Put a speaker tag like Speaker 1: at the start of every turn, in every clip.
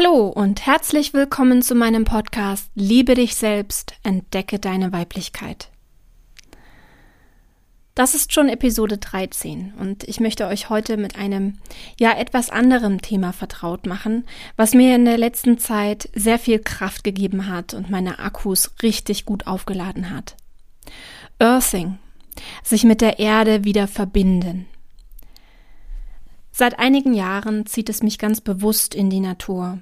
Speaker 1: Hallo und herzlich willkommen zu meinem Podcast Liebe dich selbst, entdecke deine Weiblichkeit. Das ist schon Episode 13 und ich möchte euch heute mit einem ja etwas anderem Thema vertraut machen, was mir in der letzten Zeit sehr viel Kraft gegeben hat und meine Akkus richtig gut aufgeladen hat. Earthing, sich mit der Erde wieder verbinden. Seit einigen Jahren zieht es mich ganz bewusst in die Natur.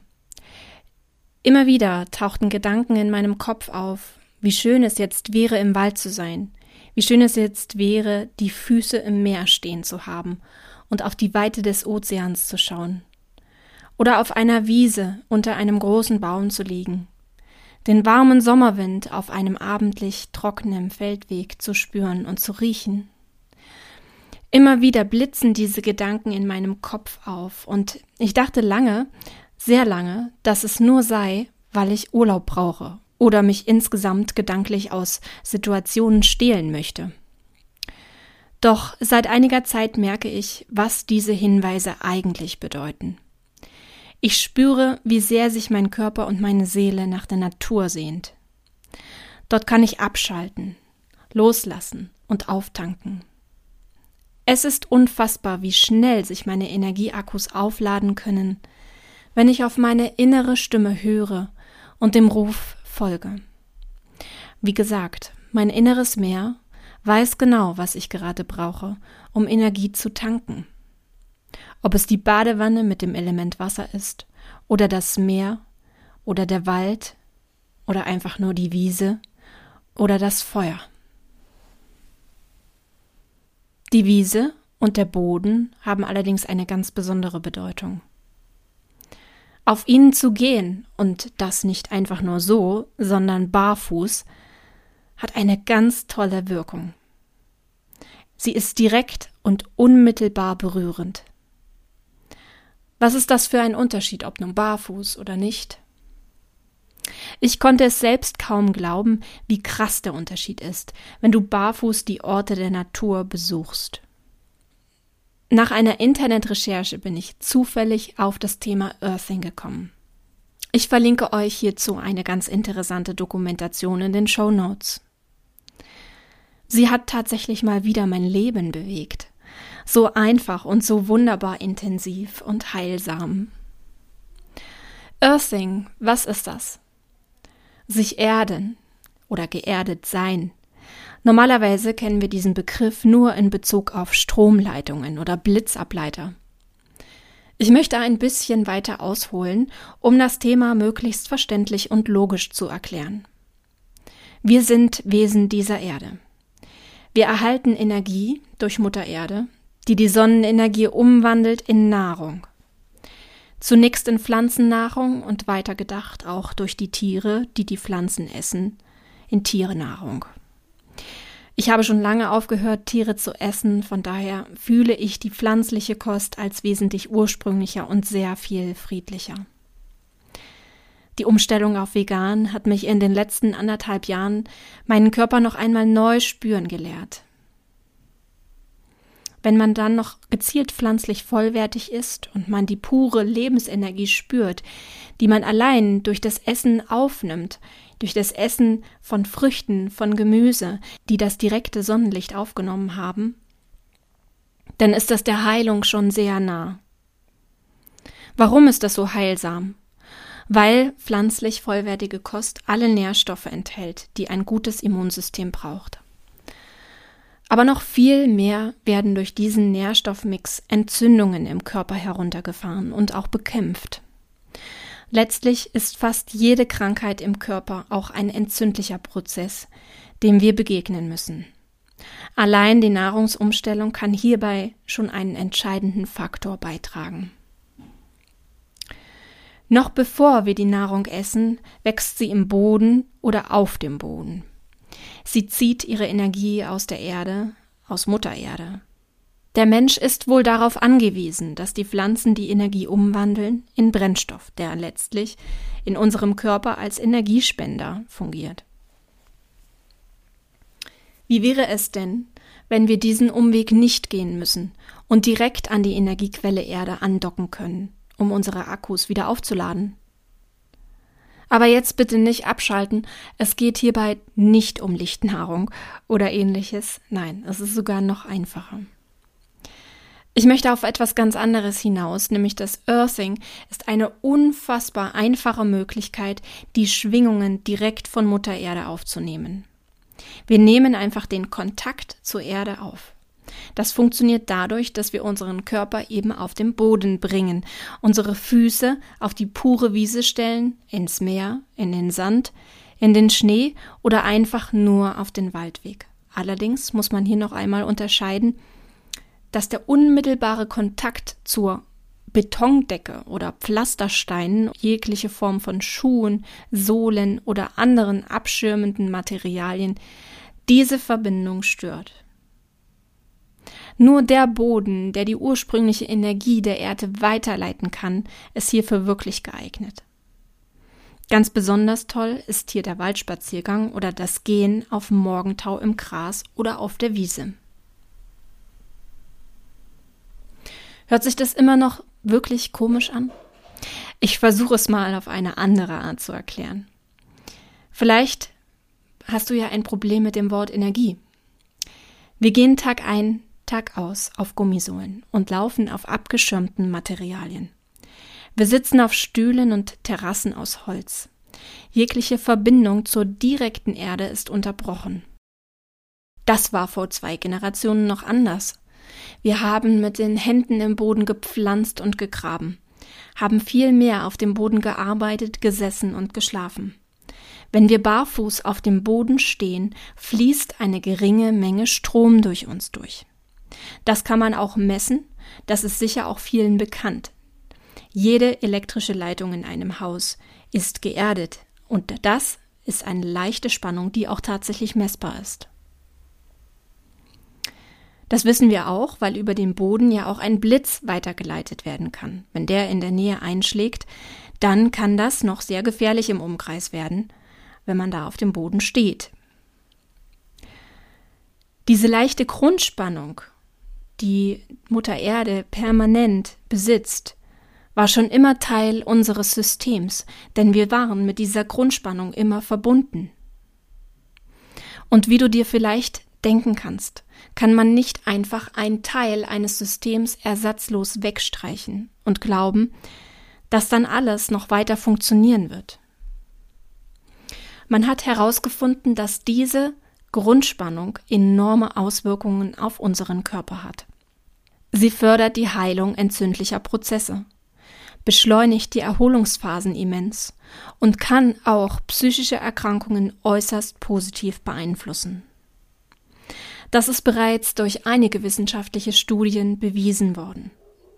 Speaker 1: Immer wieder tauchten Gedanken in meinem Kopf auf, wie schön es jetzt wäre, im Wald zu sein, wie schön es jetzt wäre, die Füße im Meer stehen zu haben und auf die Weite des Ozeans zu schauen. Oder auf einer Wiese unter einem großen Baum zu liegen, den warmen Sommerwind auf einem abendlich trockenen Feldweg zu spüren und zu riechen. Immer wieder blitzen diese Gedanken in meinem Kopf auf, und ich dachte lange, sehr lange, dass es nur sei, weil ich Urlaub brauche oder mich insgesamt gedanklich aus Situationen stehlen möchte. Doch seit einiger Zeit merke ich, was diese Hinweise eigentlich bedeuten. Ich spüre, wie sehr sich mein Körper und meine Seele nach der Natur sehnt. Dort kann ich abschalten, loslassen und auftanken. Es ist unfassbar, wie schnell sich meine Energieakkus aufladen können, wenn ich auf meine innere Stimme höre und dem Ruf folge. Wie gesagt, mein inneres Meer weiß genau, was ich gerade brauche, um Energie zu tanken. Ob es die Badewanne mit dem Element Wasser ist, oder das Meer, oder der Wald, oder einfach nur die Wiese, oder das Feuer. Die Wiese und der Boden haben allerdings eine ganz besondere Bedeutung. Auf ihnen zu gehen, und das nicht einfach nur so, sondern barfuß, hat eine ganz tolle Wirkung. Sie ist direkt und unmittelbar berührend. Was ist das für ein Unterschied, ob nun barfuß oder nicht? Ich konnte es selbst kaum glauben, wie krass der Unterschied ist, wenn du barfuß die Orte der Natur besuchst. Nach einer Internetrecherche bin ich zufällig auf das Thema Earthing gekommen. Ich verlinke euch hierzu eine ganz interessante Dokumentation in den Show Notes. Sie hat tatsächlich mal wieder mein Leben bewegt. So einfach und so wunderbar intensiv und heilsam. Earthing, was ist das? sich erden oder geerdet sein. Normalerweise kennen wir diesen Begriff nur in Bezug auf Stromleitungen oder Blitzableiter. Ich möchte ein bisschen weiter ausholen, um das Thema möglichst verständlich und logisch zu erklären. Wir sind Wesen dieser Erde. Wir erhalten Energie durch Mutter Erde, die die Sonnenenergie umwandelt in Nahrung. Zunächst in Pflanzennahrung und weiter gedacht auch durch die Tiere, die die Pflanzen essen, in Tierenahrung. Ich habe schon lange aufgehört, Tiere zu essen, von daher fühle ich die pflanzliche Kost als wesentlich ursprünglicher und sehr viel friedlicher. Die Umstellung auf vegan hat mich in den letzten anderthalb Jahren meinen Körper noch einmal neu spüren gelehrt. Wenn man dann noch gezielt pflanzlich vollwertig ist und man die pure Lebensenergie spürt, die man allein durch das Essen aufnimmt, durch das Essen von Früchten, von Gemüse, die das direkte Sonnenlicht aufgenommen haben, dann ist das der Heilung schon sehr nah. Warum ist das so heilsam? Weil pflanzlich vollwertige Kost alle Nährstoffe enthält, die ein gutes Immunsystem braucht. Aber noch viel mehr werden durch diesen Nährstoffmix Entzündungen im Körper heruntergefahren und auch bekämpft. Letztlich ist fast jede Krankheit im Körper auch ein entzündlicher Prozess, dem wir begegnen müssen. Allein die Nahrungsumstellung kann hierbei schon einen entscheidenden Faktor beitragen. Noch bevor wir die Nahrung essen, wächst sie im Boden oder auf dem Boden. Sie zieht ihre Energie aus der Erde, aus Mutter Erde. Der Mensch ist wohl darauf angewiesen, dass die Pflanzen die Energie umwandeln in Brennstoff, der letztlich in unserem Körper als Energiespender fungiert. Wie wäre es denn, wenn wir diesen Umweg nicht gehen müssen und direkt an die Energiequelle Erde andocken können, um unsere Akkus wieder aufzuladen? Aber jetzt bitte nicht abschalten. Es geht hierbei nicht um Lichtnahrung oder ähnliches. Nein, es ist sogar noch einfacher. Ich möchte auf etwas ganz anderes hinaus, nämlich das Earthing ist eine unfassbar einfache Möglichkeit, die Schwingungen direkt von Mutter Erde aufzunehmen. Wir nehmen einfach den Kontakt zur Erde auf. Das funktioniert dadurch, dass wir unseren Körper eben auf den Boden bringen, unsere Füße auf die pure Wiese stellen, ins Meer, in den Sand, in den Schnee oder einfach nur auf den Waldweg. Allerdings muss man hier noch einmal unterscheiden, dass der unmittelbare Kontakt zur Betondecke oder Pflastersteinen, jegliche Form von Schuhen, Sohlen oder anderen abschirmenden Materialien diese Verbindung stört. Nur der Boden, der die ursprüngliche Energie der Erde weiterleiten kann, ist hierfür wirklich geeignet. Ganz besonders toll ist hier der Waldspaziergang oder das Gehen auf Morgentau im Gras oder auf der Wiese. Hört sich das immer noch wirklich komisch an? Ich versuche es mal auf eine andere Art zu erklären. Vielleicht hast du ja ein Problem mit dem Wort Energie. Wir gehen Tag ein, Tag aus auf Gummisohlen und laufen auf abgeschirmten Materialien. Wir sitzen auf Stühlen und Terrassen aus Holz. Jegliche Verbindung zur direkten Erde ist unterbrochen. Das war vor zwei Generationen noch anders. Wir haben mit den Händen im Boden gepflanzt und gegraben, haben viel mehr auf dem Boden gearbeitet, gesessen und geschlafen. Wenn wir barfuß auf dem Boden stehen, fließt eine geringe Menge Strom durch uns durch. Das kann man auch messen, das ist sicher auch vielen bekannt. Jede elektrische Leitung in einem Haus ist geerdet und das ist eine leichte Spannung, die auch tatsächlich messbar ist. Das wissen wir auch, weil über den Boden ja auch ein Blitz weitergeleitet werden kann. Wenn der in der Nähe einschlägt, dann kann das noch sehr gefährlich im Umkreis werden, wenn man da auf dem Boden steht. Diese leichte Grundspannung die Mutter Erde permanent besitzt, war schon immer Teil unseres Systems, denn wir waren mit dieser Grundspannung immer verbunden. Und wie du dir vielleicht denken kannst, kann man nicht einfach einen Teil eines Systems ersatzlos wegstreichen und glauben, dass dann alles noch weiter funktionieren wird. Man hat herausgefunden, dass diese Grundspannung enorme Auswirkungen auf unseren Körper hat. Sie fördert die Heilung entzündlicher Prozesse, beschleunigt die Erholungsphasen immens und kann auch psychische Erkrankungen äußerst positiv beeinflussen. Das ist bereits durch einige wissenschaftliche Studien bewiesen worden.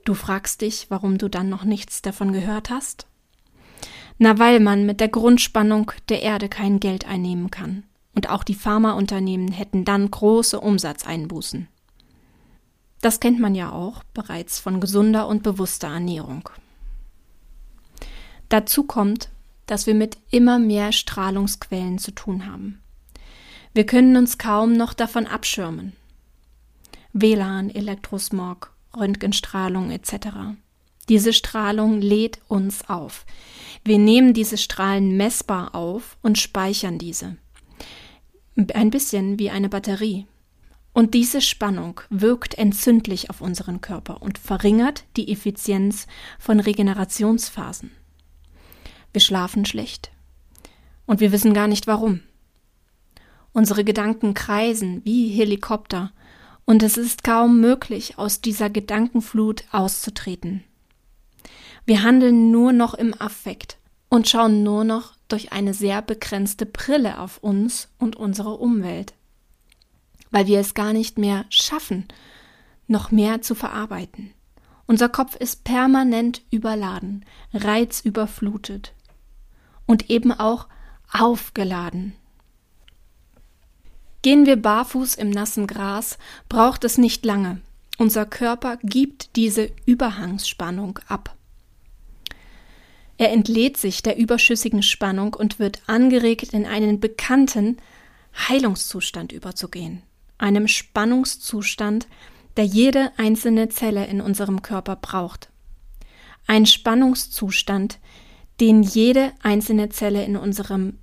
Speaker 1: Du fragst dich, warum du dann noch nichts davon gehört hast? Na, weil man mit der Grundspannung der Erde kein Geld einnehmen kann. Und auch die Pharmaunternehmen hätten dann große Umsatzeinbußen. Das kennt man ja auch bereits von gesunder und bewusster Ernährung. Dazu kommt, dass wir mit immer mehr Strahlungsquellen zu tun haben. Wir können uns kaum noch davon abschirmen. WLAN, Elektrosmog, Röntgenstrahlung etc. Diese Strahlung lädt uns auf. Wir nehmen diese Strahlen messbar auf und speichern diese. Ein bisschen wie eine Batterie. Und diese Spannung wirkt entzündlich auf unseren Körper und verringert die Effizienz von Regenerationsphasen. Wir schlafen schlecht und wir wissen gar nicht warum. Unsere Gedanken kreisen wie Helikopter und es ist kaum möglich, aus dieser Gedankenflut auszutreten. Wir handeln nur noch im Affekt und schauen nur noch durch eine sehr begrenzte Brille auf uns und unsere Umwelt weil wir es gar nicht mehr schaffen, noch mehr zu verarbeiten. Unser Kopf ist permanent überladen, reizüberflutet und eben auch aufgeladen. Gehen wir barfuß im nassen Gras, braucht es nicht lange. Unser Körper gibt diese Überhangsspannung ab. Er entlädt sich der überschüssigen Spannung und wird angeregt, in einen bekannten Heilungszustand überzugehen einem Spannungszustand, der jede einzelne Zelle in unserem Körper braucht. Ein Spannungszustand, den jede einzelne Zelle in unserem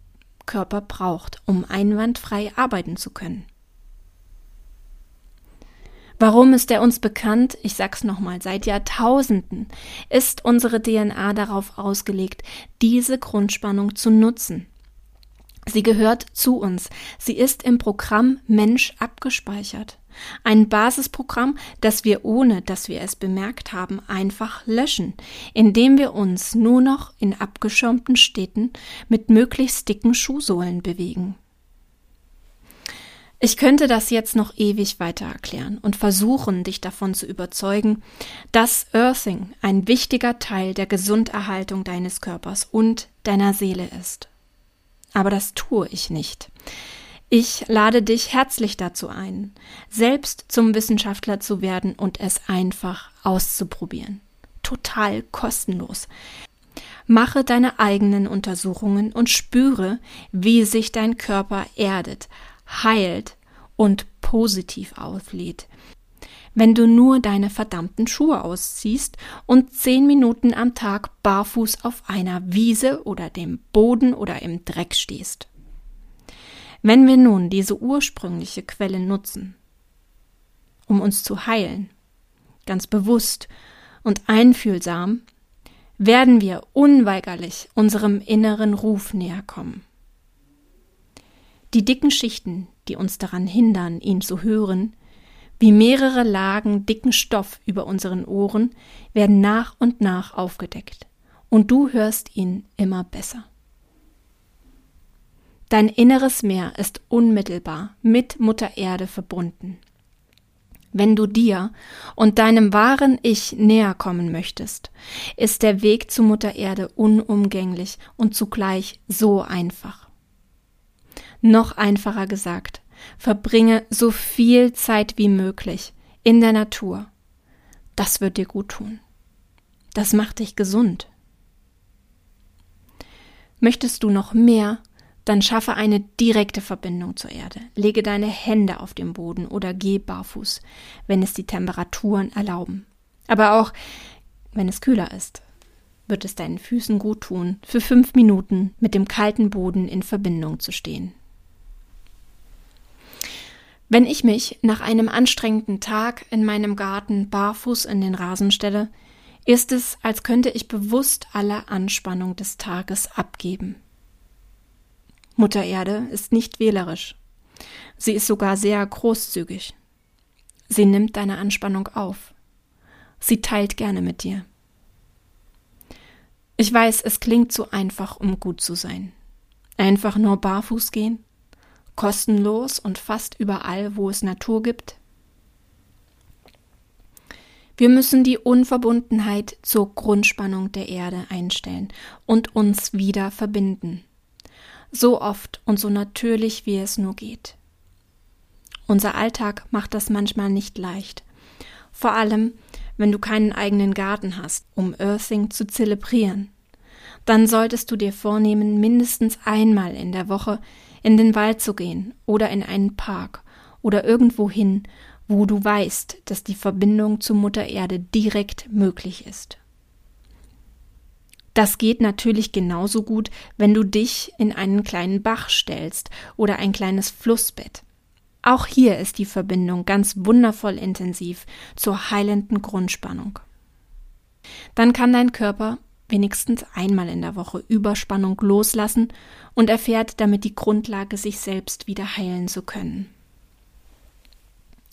Speaker 1: Körper braucht, um einwandfrei arbeiten zu können. Warum ist er uns bekannt? Ich sag's nochmal, seit Jahrtausenden ist unsere DNA darauf ausgelegt, diese Grundspannung zu nutzen. Sie gehört zu uns. Sie ist im Programm Mensch abgespeichert. Ein Basisprogramm, das wir ohne, dass wir es bemerkt haben, einfach löschen, indem wir uns nur noch in abgeschirmten Städten mit möglichst dicken Schuhsohlen bewegen. Ich könnte das jetzt noch ewig weiter erklären und versuchen, dich davon zu überzeugen, dass Earthing ein wichtiger Teil der Gesunderhaltung deines Körpers und deiner Seele ist. Aber das tue ich nicht. Ich lade dich herzlich dazu ein, selbst zum Wissenschaftler zu werden und es einfach auszuprobieren. Total kostenlos. Mache deine eigenen Untersuchungen und spüre, wie sich dein Körper erdet, heilt und positiv auflädt. Wenn du nur deine verdammten Schuhe ausziehst und zehn Minuten am Tag barfuß auf einer Wiese oder dem Boden oder im Dreck stehst. Wenn wir nun diese ursprüngliche Quelle nutzen, um uns zu heilen, ganz bewusst und einfühlsam, werden wir unweigerlich unserem inneren Ruf näher kommen. Die dicken Schichten, die uns daran hindern, ihn zu hören, wie mehrere Lagen dicken Stoff über unseren Ohren, werden nach und nach aufgedeckt, und du hörst ihn immer besser. Dein inneres Meer ist unmittelbar mit Mutter Erde verbunden. Wenn du dir und deinem wahren Ich näher kommen möchtest, ist der Weg zu Mutter Erde unumgänglich und zugleich so einfach. Noch einfacher gesagt, verbringe so viel Zeit wie möglich in der Natur. Das wird dir gut tun. Das macht dich gesund. Möchtest du noch mehr, dann schaffe eine direkte Verbindung zur Erde. Lege deine Hände auf den Boden oder geh barfuß, wenn es die Temperaturen erlauben. Aber auch wenn es kühler ist, wird es deinen Füßen gut tun, für fünf Minuten mit dem kalten Boden in Verbindung zu stehen. Wenn ich mich nach einem anstrengenden Tag in meinem Garten barfuß in den Rasen stelle, ist es, als könnte ich bewusst alle Anspannung des Tages abgeben. Mutter Erde ist nicht wählerisch. Sie ist sogar sehr großzügig. Sie nimmt deine Anspannung auf. Sie teilt gerne mit dir. Ich weiß, es klingt zu einfach, um gut zu sein. Einfach nur barfuß gehen, kostenlos und fast überall, wo es Natur gibt? Wir müssen die Unverbundenheit zur Grundspannung der Erde einstellen und uns wieder verbinden. So oft und so natürlich, wie es nur geht. Unser Alltag macht das manchmal nicht leicht. Vor allem, wenn du keinen eigenen Garten hast, um Earthing zu zelebrieren. Dann solltest du dir vornehmen, mindestens einmal in der Woche in den Wald zu gehen oder in einen Park oder irgendwo hin, wo du weißt, dass die Verbindung zu Mutter Erde direkt möglich ist. Das geht natürlich genauso gut, wenn du dich in einen kleinen Bach stellst oder ein kleines Flussbett. Auch hier ist die Verbindung ganz wundervoll intensiv zur heilenden Grundspannung. Dann kann dein Körper wenigstens einmal in der Woche Überspannung loslassen und erfährt damit die Grundlage, sich selbst wieder heilen zu können.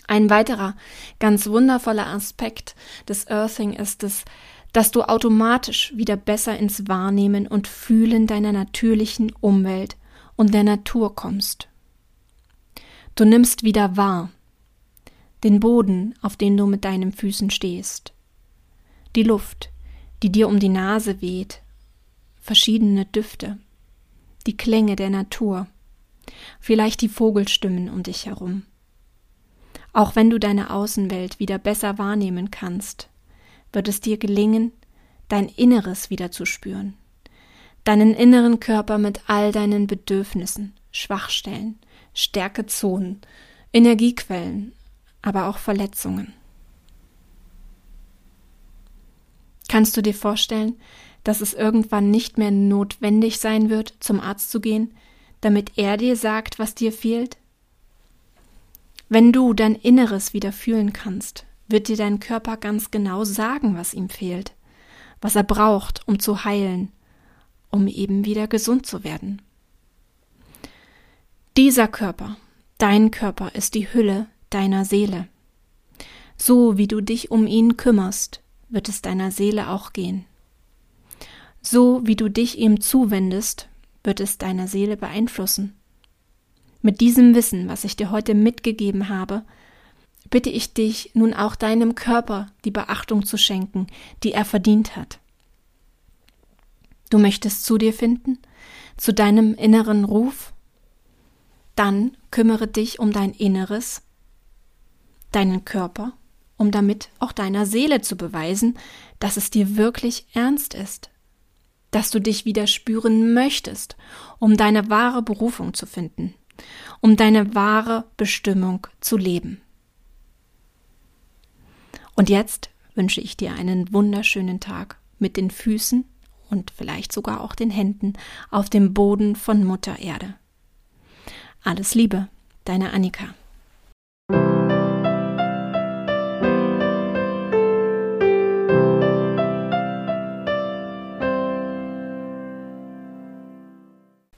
Speaker 1: Ein weiterer ganz wundervoller Aspekt des Earthing ist es, dass du automatisch wieder besser ins Wahrnehmen und Fühlen deiner natürlichen Umwelt und der Natur kommst. Du nimmst wieder wahr den Boden, auf den du mit deinen Füßen stehst, die Luft, die dir um die Nase weht, verschiedene Düfte, die Klänge der Natur, vielleicht die Vogelstimmen um dich herum. Auch wenn du deine Außenwelt wieder besser wahrnehmen kannst, wird es dir gelingen, dein Inneres wieder zu spüren, deinen inneren Körper mit all deinen Bedürfnissen, Schwachstellen, Stärkezonen, Energiequellen, aber auch Verletzungen. Kannst du dir vorstellen, dass es irgendwann nicht mehr notwendig sein wird, zum Arzt zu gehen, damit er dir sagt, was dir fehlt? Wenn du dein Inneres wieder fühlen kannst, wird dir dein Körper ganz genau sagen, was ihm fehlt, was er braucht, um zu heilen, um eben wieder gesund zu werden. Dieser Körper, dein Körper, ist die Hülle deiner Seele. So wie du dich um ihn kümmerst, wird es deiner Seele auch gehen. So wie du dich ihm zuwendest, wird es deiner Seele beeinflussen. Mit diesem Wissen, was ich dir heute mitgegeben habe, bitte ich dich nun auch deinem Körper die Beachtung zu schenken, die er verdient hat. Du möchtest zu dir finden, zu deinem inneren Ruf? Dann kümmere dich um dein Inneres, deinen Körper, um damit auch deiner Seele zu beweisen, dass es dir wirklich ernst ist, dass du dich wieder spüren möchtest, um deine wahre Berufung zu finden, um deine wahre Bestimmung zu leben. Und jetzt wünsche ich dir einen wunderschönen Tag mit den Füßen und vielleicht sogar auch den Händen auf dem Boden von Mutter Erde. Alles Liebe, deine Annika.